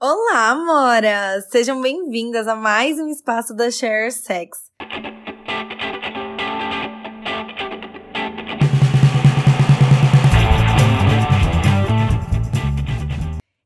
Olá, Mora! Sejam bem-vindas a mais um espaço da Share Sex.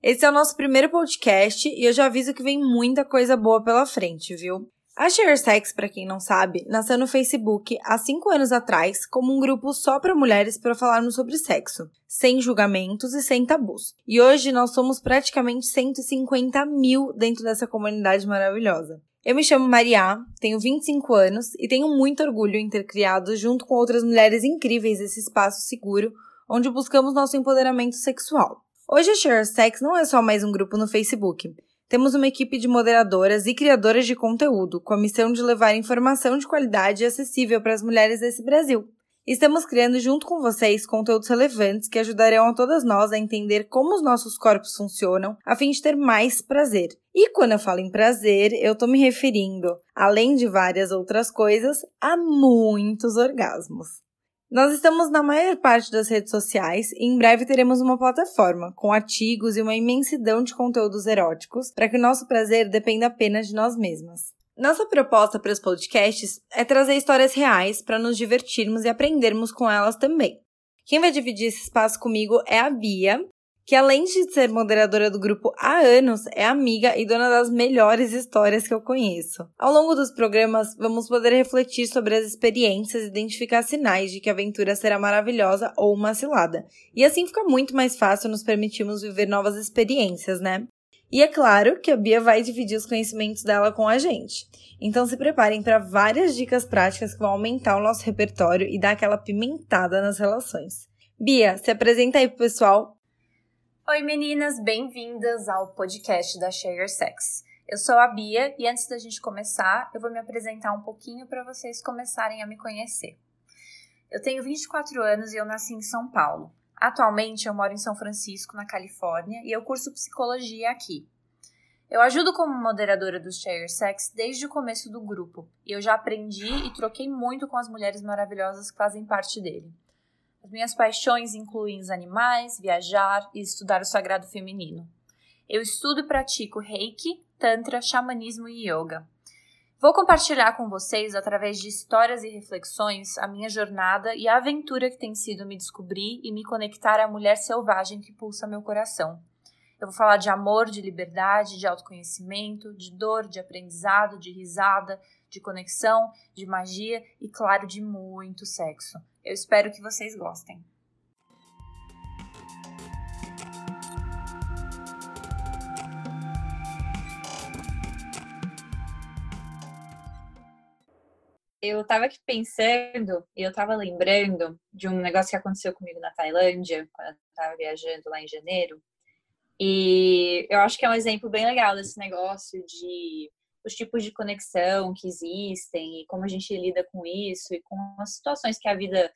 Esse é o nosso primeiro podcast e eu já aviso que vem muita coisa boa pela frente, viu? A ShareSex, para quem não sabe, nasceu no Facebook há cinco anos atrás como um grupo só para mulheres para falarmos sobre sexo, sem julgamentos e sem tabus. E hoje nós somos praticamente 150 mil dentro dessa comunidade maravilhosa. Eu me chamo Maria, tenho 25 anos e tenho muito orgulho em ter criado, junto com outras mulheres incríveis, esse espaço seguro onde buscamos nosso empoderamento sexual. Hoje a ShareSex não é só mais um grupo no Facebook temos uma equipe de moderadoras e criadoras de conteúdo com a missão de levar informação de qualidade e acessível para as mulheres desse Brasil. Estamos criando junto com vocês conteúdos relevantes que ajudarão a todas nós a entender como os nossos corpos funcionam, a fim de ter mais prazer. E quando eu falo em prazer, eu estou me referindo, além de várias outras coisas, a muitos orgasmos. Nós estamos na maior parte das redes sociais e em breve teremos uma plataforma com artigos e uma imensidão de conteúdos eróticos para que o nosso prazer dependa apenas de nós mesmas. Nossa proposta para os podcasts é trazer histórias reais para nos divertirmos e aprendermos com elas também. Quem vai dividir esse espaço comigo é a Bia, que além de ser moderadora do grupo há anos, é amiga e dona das melhores histórias que eu conheço. Ao longo dos programas, vamos poder refletir sobre as experiências e identificar sinais de que a aventura será maravilhosa ou uma cilada. E assim fica muito mais fácil nos permitirmos viver novas experiências, né? E é claro que a Bia vai dividir os conhecimentos dela com a gente. Então se preparem para várias dicas práticas que vão aumentar o nosso repertório e dar aquela pimentada nas relações. Bia, se apresenta aí pro pessoal Oi meninas, bem-vindas ao podcast da Share Sex. Eu sou a Bia e antes da gente começar, eu vou me apresentar um pouquinho para vocês começarem a me conhecer. Eu tenho 24 anos e eu nasci em São Paulo. Atualmente eu moro em São Francisco, na Califórnia, e eu curso psicologia aqui. Eu ajudo como moderadora do Share Sex desde o começo do grupo, e eu já aprendi e troquei muito com as mulheres maravilhosas que fazem parte dele. As minhas paixões incluem os animais, viajar e estudar o sagrado feminino. Eu estudo e pratico Reiki, Tantra, xamanismo e yoga. Vou compartilhar com vocês, através de histórias e reflexões, a minha jornada e a aventura que tem sido me descobrir e me conectar à mulher selvagem que pulsa meu coração. Eu vou falar de amor, de liberdade, de autoconhecimento, de dor, de aprendizado, de risada, de conexão, de magia e, claro, de muito sexo. Eu espero que vocês gostem. Eu tava aqui pensando e eu tava lembrando de um negócio que aconteceu comigo na Tailândia, quando eu tava viajando lá em janeiro. E eu acho que é um exemplo bem legal desse negócio de os tipos de conexão que existem e como a gente lida com isso e com as situações que a vida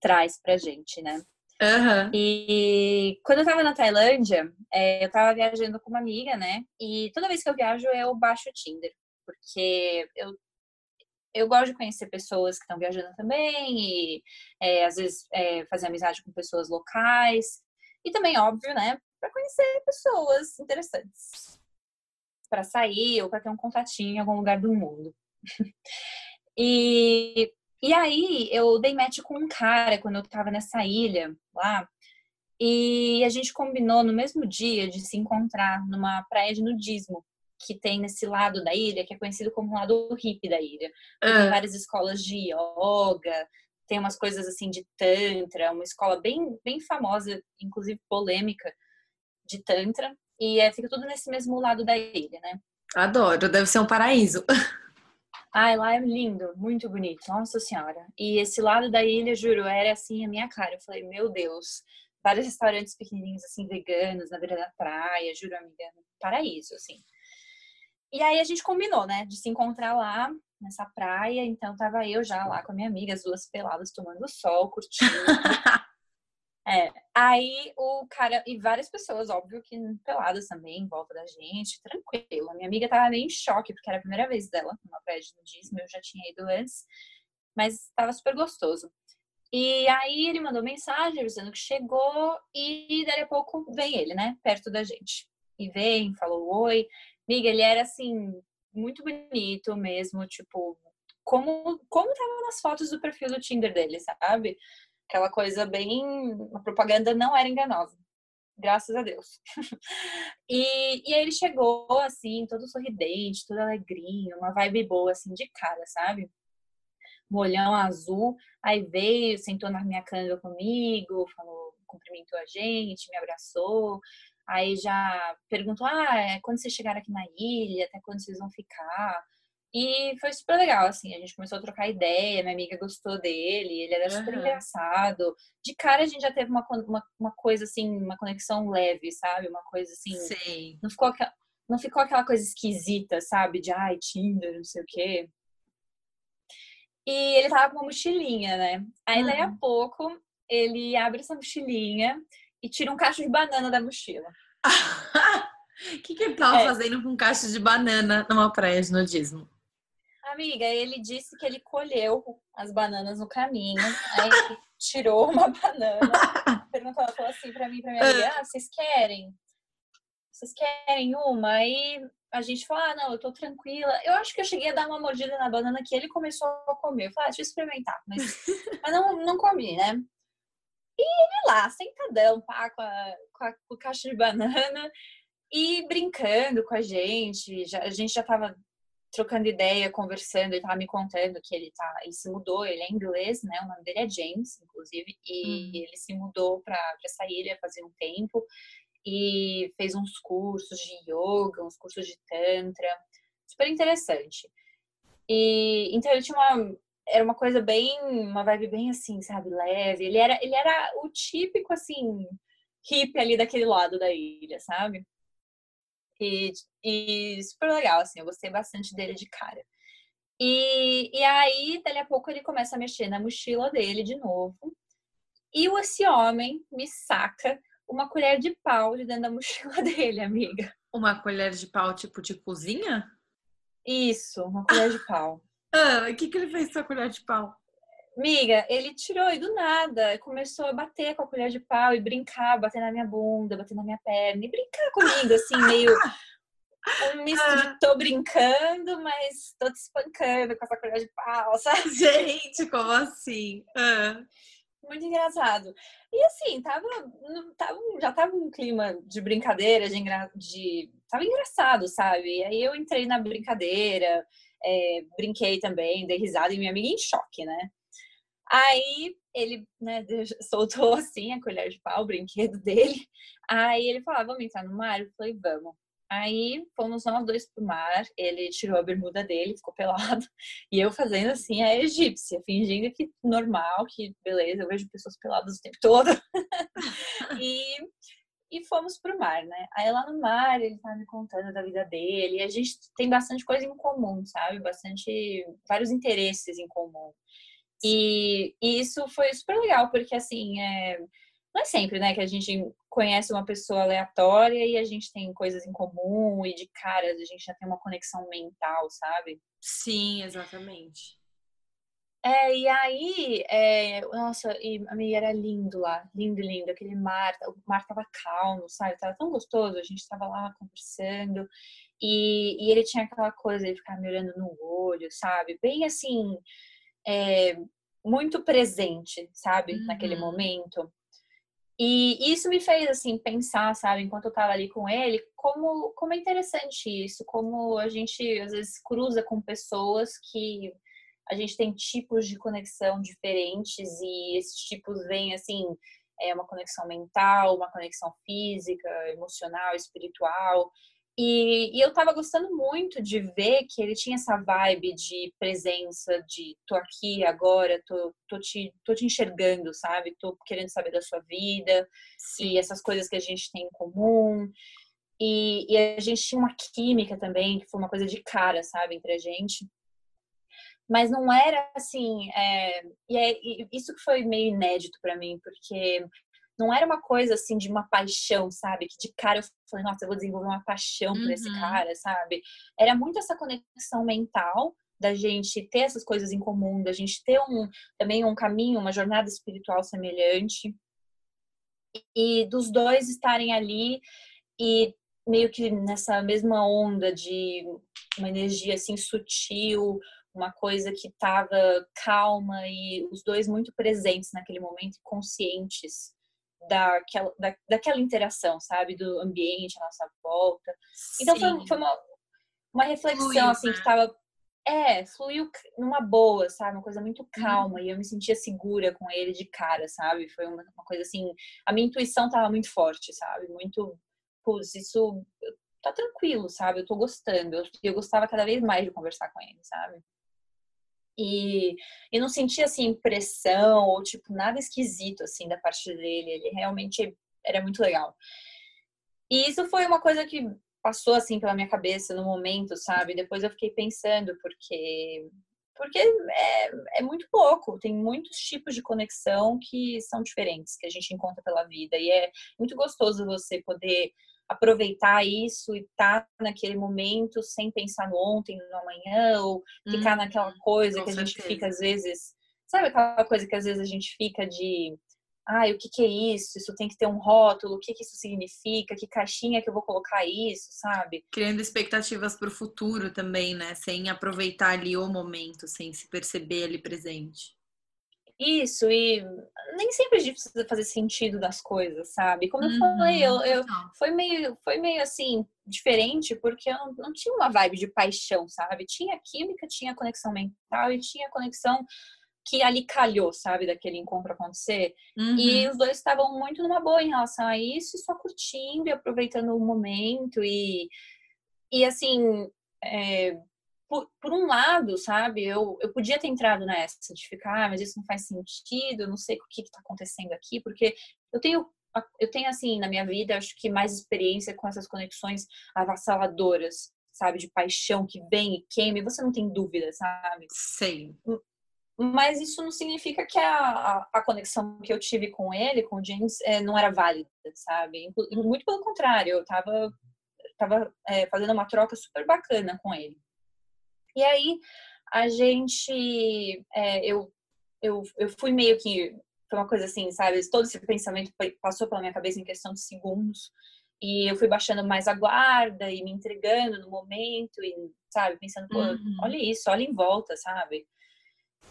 traz pra gente, né? Uhum. E quando eu tava na Tailândia, é, eu tava viajando com uma amiga, né? E toda vez que eu viajo, eu baixo o Tinder, porque eu, eu gosto de conhecer pessoas que estão viajando também, e é, às vezes é, fazer amizade com pessoas locais, e também, óbvio, né? Para conhecer pessoas interessantes para sair ou para ter um contatinho em algum lugar do mundo. e, e aí eu dei match com um cara quando eu estava nessa ilha lá. E a gente combinou no mesmo dia de se encontrar numa praia de nudismo que tem nesse lado da ilha, que é conhecido como o lado hippie da ilha. Tem ah. várias escolas de yoga, tem umas coisas assim de tantra, uma escola bem bem famosa, inclusive polêmica de tantra. E é, fica tudo nesse mesmo lado da ilha, né? Adoro, deve ser um paraíso. Ai, lá é lindo, muito bonito, nossa senhora. E esse lado da ilha, juro, era assim a minha cara. Eu falei, meu Deus, vários restaurantes pequenininhos, assim, veganos, na beira da praia, juro, amiga, paraíso, assim. E aí a gente combinou, né, de se encontrar lá nessa praia. Então tava eu já lá com a minha amiga, as duas peladas tomando sol, curtindo. É, aí o cara, e várias pessoas, óbvio que peladas também, em volta da gente, tranquilo. A minha amiga tava meio em choque, porque era a primeira vez dela numa praia de nudismo, eu já tinha ido antes, mas tava super gostoso. E aí ele mandou mensagem avisando que chegou e daí a pouco vem ele, né, perto da gente. e vem, falou oi. Miga, ele era assim, muito bonito mesmo, tipo, como, como tava nas fotos do perfil do Tinder dele, sabe? Aquela coisa bem. A propaganda não era enganosa. Graças a Deus. e, e aí ele chegou, assim, todo sorridente, todo alegrinho, uma vibe boa, assim, de cara, sabe? Um olhão azul. Aí veio, sentou na minha canga comigo, falou, cumprimentou a gente, me abraçou. Aí já perguntou: ah, é, quando vocês chegaram aqui na ilha, até quando vocês vão ficar? E foi super legal, assim, a gente começou a trocar ideia, minha amiga gostou dele, ele era super uhum. engraçado. De cara a gente já teve uma, uma, uma, coisa assim, uma conexão leve, sabe? Uma coisa assim. Sim. Não ficou, não ficou aquela coisa esquisita, sabe? De ai, Tinder, não sei o quê. E ele tava com uma mochilinha, né? Aí uhum. daí a uhum. pouco ele abre essa mochilinha e tira um cacho de banana da mochila. O que, que ele tava é. fazendo com um cacho de banana numa praia de nudismo? Amiga, ele disse que ele colheu as bananas no caminho, aí tirou uma banana, perguntou, falou assim pra mim, pra minha amiga, ah, vocês querem? Vocês querem uma? Aí a gente falou, ah, não, eu tô tranquila. Eu acho que eu cheguei a dar uma mordida na banana que ele começou a comer. Eu falei, ah, deixa eu experimentar, mas, mas não, não comi, né? E ele lá, sentadão, pá, com, a, com, a, com o caixa de banana e brincando com a gente. Já, a gente já tava trocando ideia, conversando, ele tava me contando que ele tá, ele se mudou, ele é inglês, né? O nome dele é James, inclusive, e hum. ele se mudou para essa ilha fazer um tempo e fez uns cursos de yoga, uns cursos de tantra, super interessante. E então ele tinha uma era uma coisa bem, uma vibe bem assim, sabe, leve. Ele era ele era o típico assim hippie ali daquele lado da ilha, sabe? E, e super legal, assim, eu gostei bastante dele de cara. E, e aí, dali a pouco, ele começa a mexer na mochila dele de novo. E esse homem me saca uma colher de pau de dentro da mochila dele, amiga. Uma colher de pau tipo de cozinha? Isso, uma colher de pau. Ah, o que, que ele fez com a colher de pau? Miga, ele tirou e do nada começou a bater com a colher de pau e brincar, bater na minha bunda, bater na minha perna e brincar comigo, assim, meio um misto de tô brincando, mas tô te espancando com essa colher de pau, sabe? Gente, como assim? Ah. Muito engraçado. E assim, tava, tava, já tava um clima de brincadeira, de, engra, de tava engraçado, sabe? E aí eu entrei na brincadeira, é, brinquei também, dei risada e minha amiga em choque, né? Aí ele né, soltou assim a colher de pau, o brinquedo dele. Aí ele falou: ah, vamos entrar no mar? Eu falei: vamos. Aí fomos nós dois pro mar, ele tirou a bermuda dele, ficou pelado, e eu fazendo assim a egípcia, fingindo que normal, que beleza, eu vejo pessoas peladas o tempo todo. e, e fomos pro mar, né? Aí lá no mar ele tá me contando da vida dele, e a gente tem bastante coisa em comum, sabe? Bastante, vários interesses em comum. E, e, isso foi super legal, porque assim, é, não é sempre, né, que a gente conhece uma pessoa aleatória e a gente tem coisas em comum e de cara a gente já tem uma conexão mental, sabe? Sim, exatamente. É, e aí, é, nossa, e a minha era lindo lá, lindo, lindo, aquele mar, o mar tava calmo, sabe? Tava tão gostoso, a gente tava lá conversando, e, e ele tinha aquela coisa de ficar me olhando no olho, sabe? Bem assim, é, muito presente, sabe, uhum. naquele momento. E isso me fez assim pensar, sabe, enquanto eu tava ali com ele, como como é interessante isso, como a gente às vezes cruza com pessoas que a gente tem tipos de conexão diferentes e esses tipos vêm assim, é uma conexão mental, uma conexão física, emocional, espiritual. E, e, eu tava gostando muito de ver que ele tinha essa vibe de presença, de tô aqui agora, tô, tô, te, tô te enxergando, sabe? Tô querendo saber da sua vida Sim. e essas coisas que a gente tem em comum. E, e, a gente tinha uma química também, que foi uma coisa de cara, sabe, entre a gente. Mas não era assim. É, e, é, e isso que foi meio inédito para mim, porque não era uma coisa assim de uma paixão, sabe? Que de cara eu falei, nossa, eu vou desenvolver uma paixão por esse uhum. cara, sabe? Era muito essa conexão mental da gente ter essas coisas em comum, da gente ter um também um caminho, uma jornada espiritual semelhante e dos dois estarem ali e meio que nessa mesma onda de uma energia assim sutil, uma coisa que estava calma e os dois muito presentes naquele momento, conscientes daquela, da, daquela interação, sabe? Do ambiente à nossa volta. Então foi, foi, uma, uma reflexão, fluiu, assim, né? que tava. É, fluiu numa boa, sabe? Uma coisa muito calma. Uhum. E eu me sentia segura com ele de cara, sabe? Foi uma, uma coisa assim. A minha intuição tava muito forte, sabe? Muito. Putz, isso tá tranquilo, sabe? Eu tô gostando. Eu, eu gostava cada vez mais de conversar com ele, sabe? E, e não sentia assim pressão ou tipo nada esquisito assim da parte dele. Ele realmente era muito legal. E isso foi uma coisa que passou assim pela minha cabeça no momento, sabe? Depois eu fiquei pensando porque porque é, é muito pouco, tem muitos tipos de conexão que são diferentes, que a gente encontra pela vida, e é muito gostoso você poder aproveitar isso e estar tá naquele momento sem pensar no ontem, no amanhã, ou ficar hum, naquela coisa que a gente fica às vezes. Sabe aquela coisa que às vezes a gente fica de. Ai, o que, que é isso? Isso tem que ter um rótulo, o que, que isso significa? Que caixinha que eu vou colocar isso, sabe? Criando expectativas para o futuro também, né? Sem aproveitar ali o momento, sem se perceber ali presente. Isso, e nem sempre a gente precisa fazer sentido das coisas, sabe? Como eu uhum, falei, eu, eu, foi, meio, foi meio assim, diferente, porque eu não, não, tinha uma vibe de paixão, sabe? Tinha química, tinha conexão mental e tinha conexão que ali calhou, sabe, daquele encontro acontecer. Uhum. E os dois estavam muito numa boa em relação a isso, só curtindo e aproveitando o momento. E, e assim, é, por, por, um lado, sabe, eu, eu podia ter entrado nessa de ficar, ah, mas isso não faz sentido, eu não sei o que está acontecendo aqui, porque eu tenho, eu tenho, assim, na minha vida, acho que mais experiência com essas conexões avassaladoras, sabe, de paixão que vem e queima, e você não tem dúvida, sabe? Sei. Mas isso não significa que a, a, a conexão que eu tive com ele, com o James, é, não era válida, sabe? Muito pelo contrário, eu tava, tava é, fazendo uma troca super bacana com ele. E aí a gente, é, eu, eu, eu fui meio que, foi uma coisa assim, sabe? Todo esse pensamento passou pela minha cabeça em questão de segundos. E eu fui baixando mais a guarda e me entregando no momento, e, sabe, pensando, pô, uhum. olha isso, olha em volta, sabe?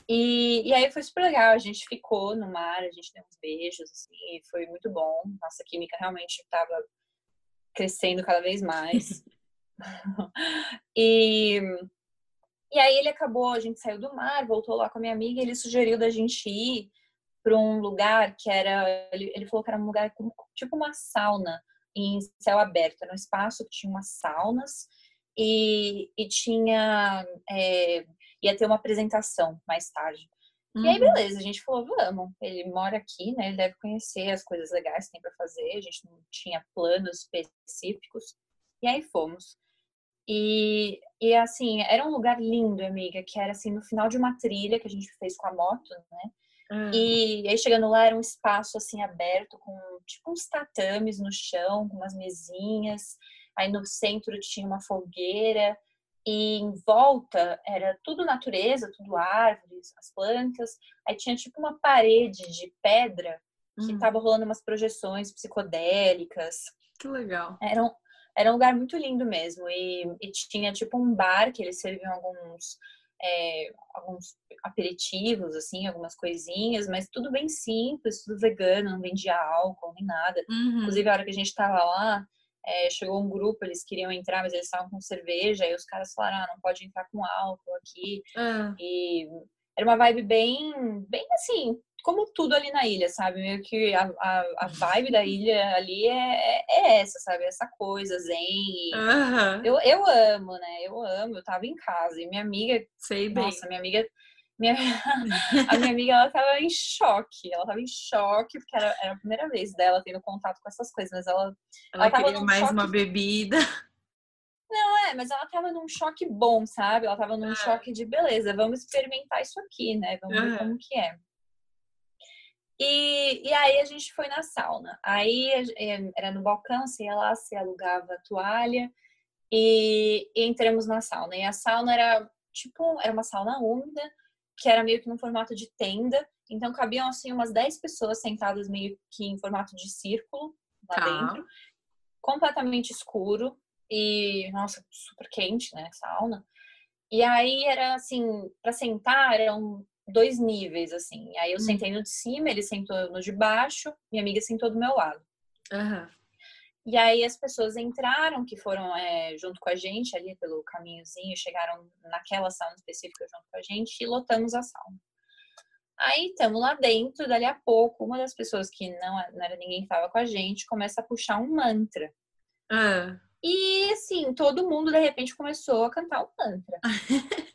E, e aí foi super legal, a gente ficou no mar, a gente deu uns beijos, assim, foi muito bom. Nossa química realmente estava crescendo cada vez mais. e, e aí ele acabou, a gente saiu do mar, voltou lá com a minha amiga, e ele sugeriu da gente ir para um lugar que era, ele, ele falou que era um lugar com, tipo uma sauna em céu aberto, era um espaço que tinha umas saunas e, e tinha, é, ia ter uma apresentação mais tarde. Uhum. E aí, uhum. beleza, a gente falou, vamos. Ele mora aqui, né? Ele deve conhecer as coisas legais que tem para fazer. A gente não tinha planos específicos. E aí fomos. E, e assim, era um lugar lindo, amiga, que era assim, no final de uma trilha que a gente fez com a moto, né? Hum. E aí chegando lá era um espaço assim aberto com tipo uns tatames no chão, com umas mesinhas. Aí no centro tinha uma fogueira e em volta era tudo natureza, tudo árvores, as plantas. Aí tinha tipo uma parede de pedra que hum. tava rolando umas projeções psicodélicas. Que legal. Eram era um lugar muito lindo mesmo. E, e tinha tipo um bar que eles serviam alguns, é, alguns aperitivos, assim, algumas coisinhas, mas tudo bem simples, tudo vegano, não vendia álcool nem nada. Uhum. Inclusive, a hora que a gente tava lá, é, chegou um grupo, eles queriam entrar, mas eles estavam com cerveja, e os caras falaram, ah, não pode entrar com álcool aqui. Uhum. E era uma vibe bem, bem assim, como tudo ali na ilha, sabe? Meio que a, a, a vibe da ilha ali é, é essa, sabe? Essa coisa zen. Uhum. Eu, eu amo, né? Eu amo. Eu tava em casa e minha amiga. Sei bem. Nossa, minha amiga. Minha, a minha amiga, ela tava em choque. Ela tava em choque, porque era, era a primeira vez dela tendo contato com essas coisas, mas ela. Ela, ela queria mais choque... uma bebida. Não, é, mas ela tava num choque bom, sabe? Ela tava num ah. choque de beleza, vamos experimentar isso aqui, né? Vamos uhum. ver como que é. E, e aí a gente foi na sauna. Aí é, era no balcão, você ia lá, você alugava a toalha e, e entramos na sauna. E a sauna era tipo, era uma sauna úmida, que era meio que no formato de tenda. Então cabiam assim umas 10 pessoas sentadas meio que em formato de círculo lá tá. dentro. completamente escuro e, nossa, super quente, né? Sauna. E aí era assim, para sentar eram dois níveis, assim. Aí eu hum. sentei no de cima, ele sentou no de baixo, minha amiga sentou do meu lado. Uhum. E aí as pessoas entraram, que foram é, junto com a gente ali pelo caminhozinho, chegaram naquela sauna específica junto com a gente e lotamos a sauna. Aí estamos lá dentro, dali a pouco, uma das pessoas que não, não era ninguém que estava com a gente começa a puxar um mantra. Ah. E assim, todo mundo de repente começou a cantar o mantra.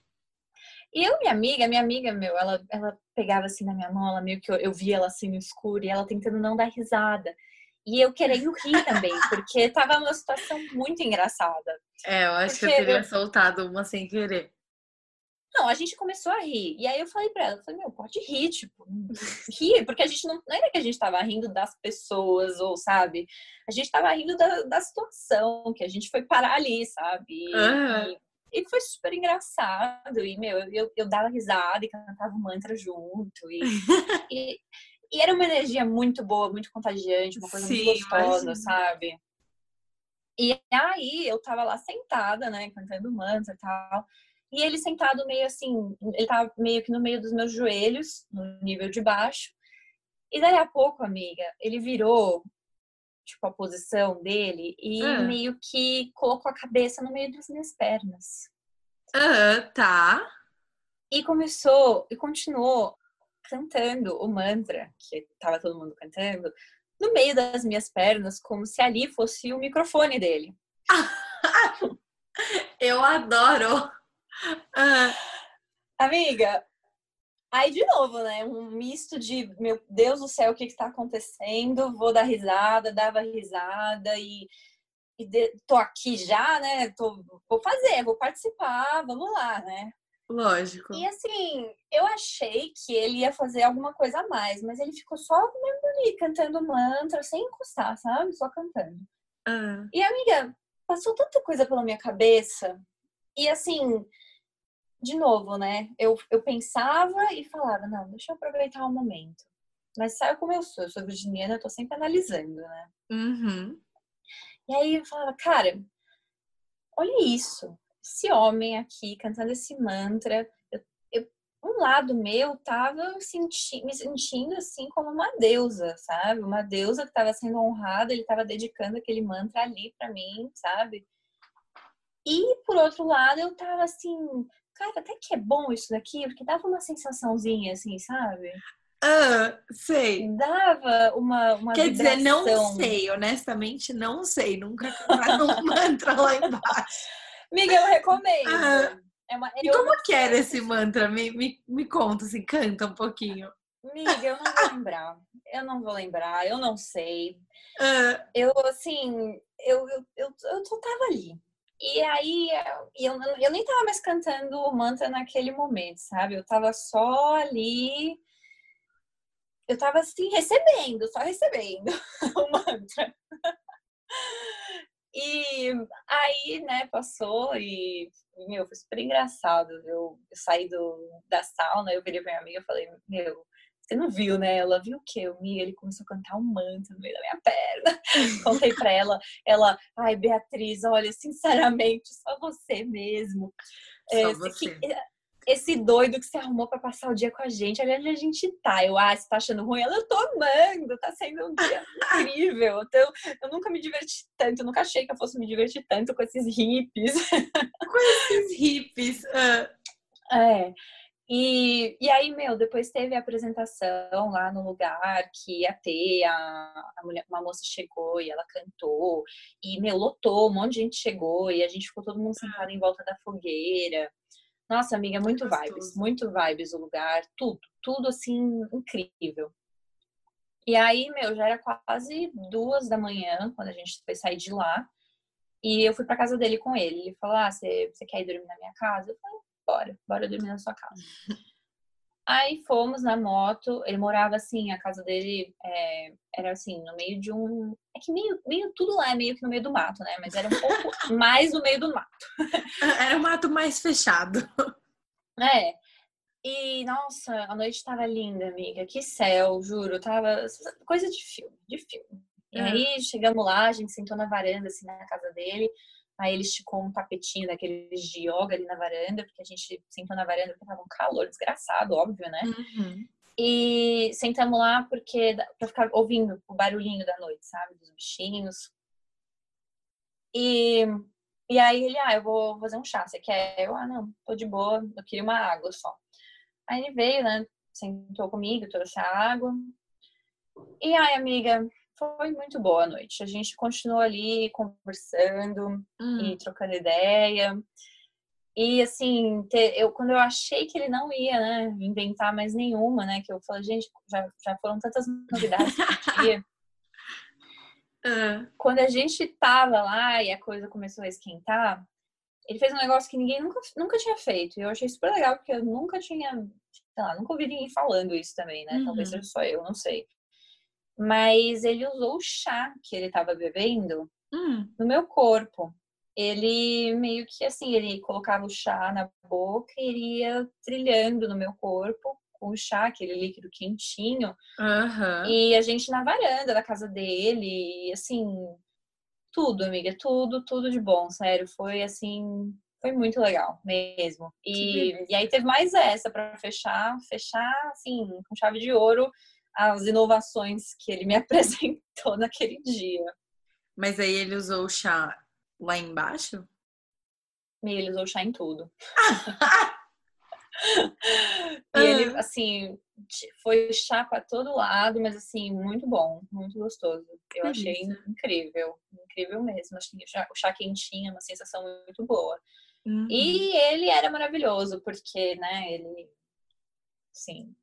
e eu, minha amiga, minha amiga, meu, ela, ela pegava assim na minha mão, ela meio que eu, eu via ela assim no escuro e ela tentando não dar risada. E eu querendo rir também, porque tava uma situação muito engraçada. É, eu acho que eu teria eu... soltado uma sem querer. Não, a gente começou a rir. E aí eu falei pra ela, eu falei, meu, pode rir, tipo, rir, porque a gente não. Não era que a gente tava rindo das pessoas, ou sabe? A gente tava rindo da, da situação, que a gente foi parar ali, sabe? Uhum. E, e, foi super engraçado. E, meu, eu, eu dava risada e cantava um mantra junto. E, e, e, era uma energia muito boa, muito contagiante, uma coisa Sim, muito gostosa, imagina. sabe? E aí eu tava lá sentada, né, cantando mantra e tal. E ele sentado meio assim, ele tava meio que no meio dos meus joelhos, no nível de baixo. E daí a pouco, amiga, ele virou, tipo, a posição dele e ah. meio que colocou a cabeça no meio das minhas pernas. Ah, tá. E começou, e continuou cantando o mantra, que tava todo mundo cantando, no meio das minhas pernas, como se ali fosse o microfone dele. Eu adoro! Ah. Amiga, aí de novo, né? Um misto de, meu Deus do céu, o que está acontecendo? Vou dar risada, dava risada e, e de, tô aqui já, né? Tô, vou fazer, vou participar, vamos lá, né? Lógico. E assim, eu achei que ele ia fazer alguma coisa a mais, mas ele ficou só mesmo ali, cantando mantra, sem encostar, sabe? Só cantando. Ah. E amiga, passou tanta coisa pela minha cabeça. E assim, de novo, né? Eu, eu pensava e falava, não, deixa eu aproveitar o momento. Mas sabe como eu sou? Eu sou virginiana, eu tô sempre analisando, né? Uhum. E aí eu falava, cara, olha isso. Esse homem aqui cantando esse mantra. Eu, eu, um lado meu tava senti, me sentindo assim como uma deusa, sabe? Uma deusa que estava sendo honrada, ele estava dedicando aquele mantra ali para mim, sabe? E por outro lado, eu tava assim, cara, até que é bom isso daqui, porque dava uma sensaçãozinha assim, sabe? Ah, sei. Dava uma, uma Quer vibração. dizer, não sei, honestamente, não sei. Nunca cantaram um mantra lá embaixo. Amiga, eu recomendo. Ah, é uma, e como que era esse mantra? Me, me, me conta, assim, canta um pouquinho. Amiga, eu não vou lembrar. Eu não vou lembrar, eu não sei. Ah. Eu, assim, eu, eu, eu, eu tava ali. E aí eu, eu nem tava mais cantando o mantra naquele momento, sabe? Eu tava só ali. Eu tava assim, recebendo, só recebendo o mantra. E aí, né, passou e, meu, foi super engraçado. Eu, eu saí do, da sauna, eu virei pra minha amiga e falei, meu, você não viu, né? Ela viu o quê? O Mi, ele começou a cantar um manto no meio da minha perna. Contei pra ela, ela, ai, Beatriz, olha, sinceramente, só você mesmo. Só é, você. Que, esse doido que você arrumou para passar o dia com a gente, olha onde a gente tá. Eu, ah, você tá achando ruim? Ela, eu tô amando, tá sendo um dia incrível. Então, eu nunca me diverti tanto, eu nunca achei que eu fosse me divertir tanto com esses hippies. Com esses hippies. Uh. É. E, e aí, meu, depois teve a apresentação lá no lugar que ia ter, a, a mulher, uma moça chegou e ela cantou, e, meu, lotou, um monte de gente chegou, e a gente ficou todo mundo sentado em volta da fogueira. Nossa, amiga, muito vibes, muito vibes o lugar, tudo, tudo assim, incrível. E aí, meu, já era quase duas da manhã quando a gente foi sair de lá. E eu fui pra casa dele com ele. Ele falou: Ah, você, você quer ir dormir na minha casa? Eu falei: bora, bora dormir na sua casa. Aí fomos na moto, ele morava assim, a casa dele é, era assim, no meio de um. É que meio, meio tudo lá é meio que no meio do mato, né? Mas era um pouco mais no meio do mato. Era um mato mais fechado. É. E, nossa, a noite tava linda, amiga. Que céu, juro. Tava. Coisa de filme, de filme. E aí chegamos lá, a gente sentou na varanda, assim, na casa dele. Aí ele esticou um tapetinho daqueles de yoga ali na varanda, porque a gente sentou na varanda porque tava um calor desgraçado, óbvio, né? Uhum. E sentamos lá porque para ficar ouvindo o barulhinho da noite, sabe? Dos bichinhos. E, e aí ele, ah, eu vou fazer um chá, você quer? Eu, ah, não, tô de boa, eu queria uma água só. Aí ele veio, né? Sentou comigo, trouxe a água. E aí, amiga, foi muito boa a noite. A gente continuou ali conversando hum. e trocando ideia. E assim, eu, quando eu achei que ele não ia, né, inventar mais nenhuma, né? Que eu falei, gente, já, já foram tantas novidades dia. Uh. Quando a gente tava lá e a coisa começou a esquentar, ele fez um negócio que ninguém nunca, nunca tinha feito. E eu achei super legal, porque eu nunca tinha, sei lá, nunca ouvi ninguém falando isso também, né? Uhum. Talvez seja só eu, não sei. Mas ele usou o chá que ele estava bebendo uhum. no meu corpo. Ele meio que assim, ele colocava o chá na boca e iria trilhando no meu corpo com o chá, aquele líquido quentinho. Uhum. E a gente na varanda da casa dele, e assim, tudo, amiga, tudo, tudo de bom, sério. Foi assim, foi muito legal mesmo. E, e aí teve mais essa para fechar, fechar assim, com chave de ouro as inovações que ele me apresentou naquele dia. Mas aí ele usou o chá lá embaixo? E ele usou chá em tudo. e ele, ah. assim, foi chá para todo lado, mas assim, muito bom, muito gostoso. Eu que achei isso. incrível, incrível mesmo. Que o chá, o chá quentinho é uma sensação muito boa. Uhum. E ele era maravilhoso, porque, né, ele, sim,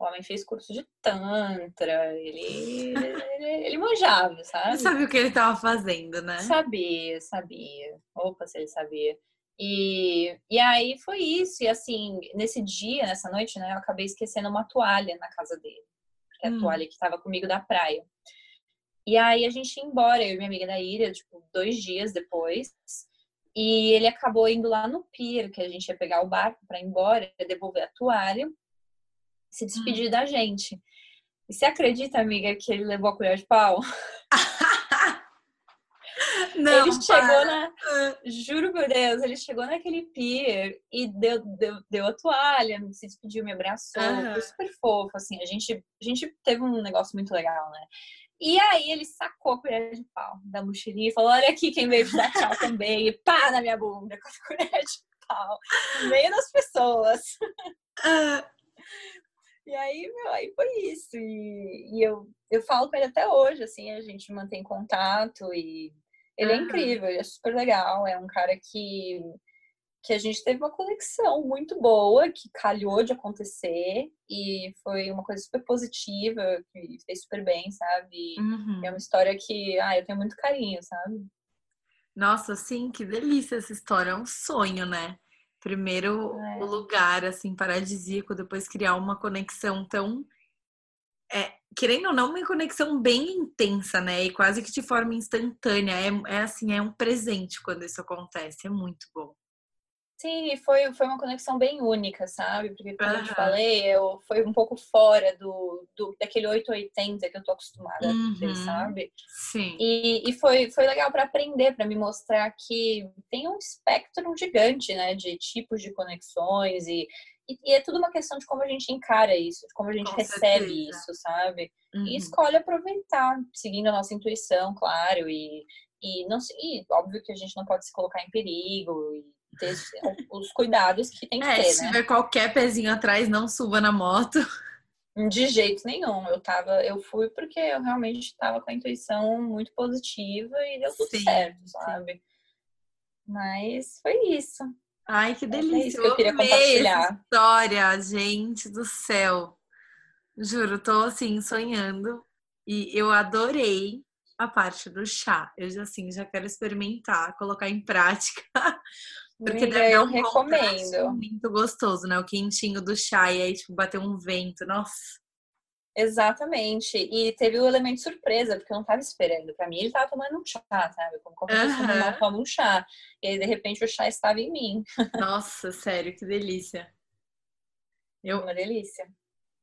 o homem fez curso de tantra, ele, ele, ele manjava, sabe? Sabia o que ele estava fazendo, né? Sabia, sabia. Opa, se ele sabia. E, e aí foi isso. E assim, nesse dia, nessa noite, né, eu acabei esquecendo uma toalha na casa dele. Que é a hum. toalha que estava comigo da praia. E aí a gente ia embora, eu e minha amiga da ilha, tipo, dois dias depois. E ele acabou indo lá no pier, que a gente ia pegar o barco para ir embora, devolver a toalha, se despedir hum. da gente. E você acredita, amiga, que ele levou a colher de pau? Não, ele chegou para. na. Juro por Deus, ele chegou naquele pier e deu, deu, deu a toalha, se despediu, me abraçou. Uhum. Foi super fofo, assim. A gente, a gente teve um negócio muito legal, né? E aí ele sacou a colher de pau da mochilinha e falou: Olha aqui quem veio te dar tchau também. E pá na minha bunda com a colher de pau. No meio das pessoas. Uh. E aí, meu, aí foi isso. E, e, eu, eu falo com ele até hoje, assim, a gente mantém contato e ele é incrível, ele é super legal, é um cara que, que a gente teve uma conexão muito boa, que calhou de acontecer e foi uma coisa super positiva, que fez super bem, sabe? Uhum. É uma história que, ah, eu tenho muito carinho, sabe? Nossa, sim, que delícia essa história, é um sonho, né? Primeiro é. o lugar, assim, paradisíaco, depois criar uma conexão tão é, querendo ou não, uma conexão bem intensa, né? E quase que de forma instantânea. É, é assim, é um presente quando isso acontece. É muito bom. Sim, foi, foi uma conexão bem única, sabe? Porque, como uhum. eu te falei, eu, foi um pouco fora do, do daquele 880 que eu tô acostumada uhum. a ter, sabe? Sim. E, e foi, foi legal para aprender, para me mostrar que tem um espectro gigante, né? De tipos de conexões e, e, é tudo uma questão de como a gente encara isso, de como a gente Com recebe certeza. isso, sabe? Uhum. E escolhe aproveitar, seguindo a nossa intuição, claro, e, e, não, e óbvio que a gente não pode se colocar em perigo e ter os cuidados que tem que é, ter, se né? tiver qualquer pezinho atrás, não suba na moto. De jeito nenhum. Eu tava, eu fui porque eu realmente estava com a intuição muito positiva e deu tudo sim, certo, sabe? Sim. Mas foi isso. Ai, que delícia. É isso que eu queria compartilhar. História, gente do céu. Juro, tô assim, sonhando. E eu adorei a parte do chá. Eu já assim, já quero experimentar, colocar em prática. Porque Amiga, deve dar um eu recomendo. muito gostoso, né? O quentinho do chá e aí, tipo, bater um vento. Nossa. Exatamente. E teve o elemento surpresa, porque eu não tava esperando. Para mim, ele tava tomando um chá, sabe? Como qualquer pessoa normal toma um chá. E aí, de repente, o chá estava em mim. Nossa, sério, que delícia. Eu... Uma delícia.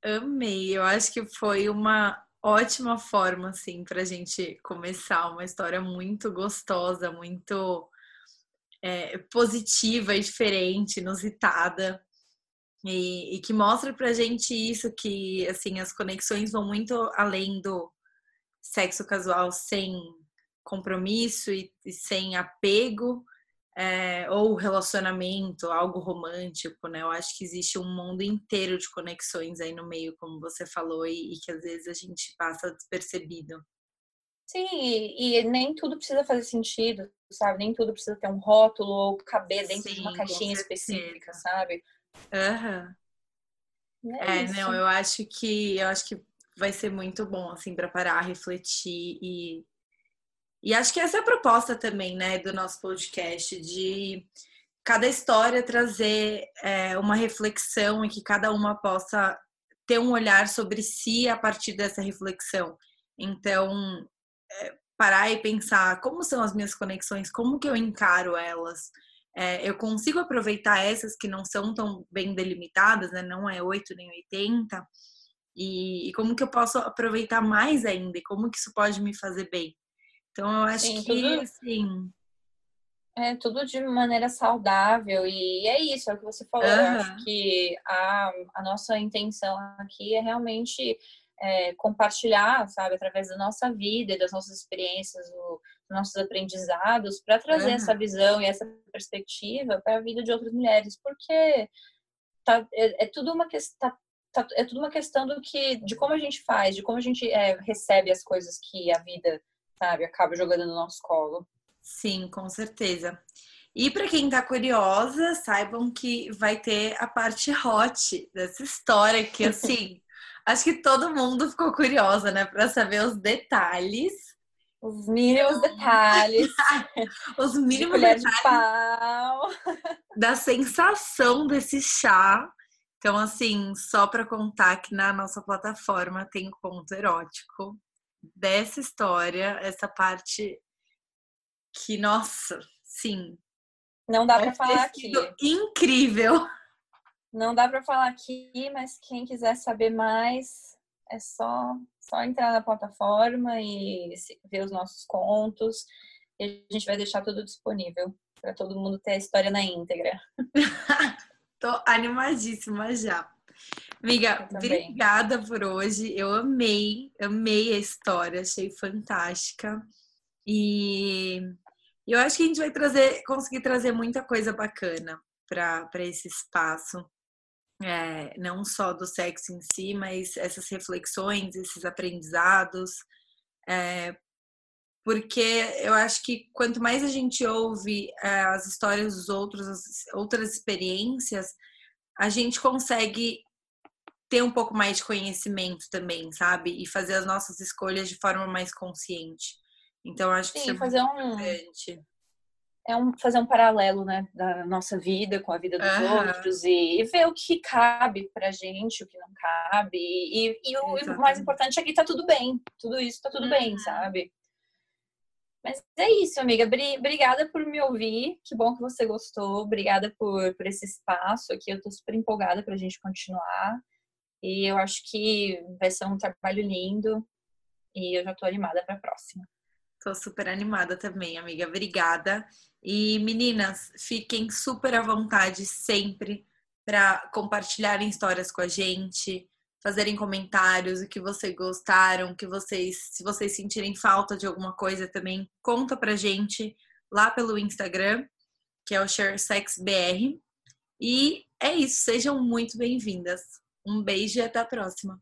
Amei. Eu acho que foi uma, ótima forma, assim, para a gente começar uma história muito gostosa, muito é, positiva e diferente, inusitada. E, e que mostra pra gente isso, que assim, as conexões vão muito além do sexo casual sem compromisso e, e sem apego, é, ou relacionamento, algo romântico, né? Eu acho que existe um mundo inteiro de conexões aí no meio, como você falou, e, e que às vezes a gente passa despercebido. Sim, e, e, nem tudo precisa fazer sentido, sabe? Nem tudo precisa ter um rótulo ou caber dentro Sim, de uma caixinha específica, sabe? Aham. Uhum. É, é não, eu acho que eu acho que vai ser muito bom assim para parar, refletir e e acho que essa é a proposta também, né, do nosso podcast de cada história trazer é, uma reflexão e que cada uma possa ter um olhar sobre si a partir dessa reflexão. Então, é, parar e pensar como são as minhas conexões, como que eu encaro elas. É, eu consigo aproveitar essas que não são tão bem delimitadas, né? não é 8 nem 80, e, e, como que eu posso aproveitar mais ainda, e como que isso pode me fazer bem. Então, eu acho Sim, que, tudo, assim... É tudo de maneira saudável, e é isso, é o que você falou. Uhum. Eu acho que a, a nossa intenção aqui é realmente é, compartilhar, sabe, através da nossa vida e das nossas experiências, o, dos nossos aprendizados, para trazer uhum. essa visão e essa perspectiva para a vida de outras mulheres, porque tá, é, é tudo uma questão. Tá, tá, é tudo uma questão do que, de como a gente faz, de como a gente é, recebe as coisas que a vida, sabe, acaba jogando no nosso colo. Sim, com certeza. E para quem tá curiosa, saibam que vai ter a parte hot dessa história que assim, Acho que todo mundo ficou curiosa, né, para saber os detalhes. Os mínimos detalhes. os mínimos de detalhes. De pau. Da sensação desse chá. Então, assim, só para contar que na nossa plataforma tem conto erótico dessa história, essa parte que, nossa, sim. Não dá para falar aqui. Incrível. Não dá para falar aqui, mas quem quiser saber mais é só só entrar na plataforma e ver os nossos contos. E a gente vai deixar tudo disponível para todo mundo ter a história na íntegra. Tô animadíssima já. Amiga, obrigada por hoje. Eu amei, amei a história, achei fantástica. E eu acho que a gente vai trazer, conseguir trazer muita coisa bacana para esse espaço é, não só do sexo em si, mas essas reflexões, esses aprendizados, é, porque eu acho que quanto mais a gente ouve é, as histórias dos outros, as outras experiências, a gente consegue ter um pouco mais de conhecimento também, sabe? E fazer as nossas escolhas de forma mais consciente. Então, acho que Sim, isso é fazer um... importante é um, fazer um paralelo, né, da nossa vida com a vida dos outros e, e, ver o que cabe pra gente, o que não cabe. E, e o, o, mais importante é que tá tudo bem. Tudo isso tá tudo uhum. bem, sabe? Mas é isso, amiga. Obrigada por me ouvir. Que bom que você gostou. Obrigada por, por esse espaço aqui. Eu tô super empolgada pra gente continuar. E eu acho que vai ser um trabalho lindo. E eu já tô animada pra próxima. Tô super animada também, amiga. Obrigada. E meninas, fiquem super à vontade sempre para compartilharem histórias com a gente, fazerem comentários, o que vocês gostaram, que vocês, se vocês sentirem falta de alguma coisa também, conta pra gente lá pelo Instagram, que é o ShareSexBR. E é isso, sejam muito bem-vindas. Um beijo e até a próxima.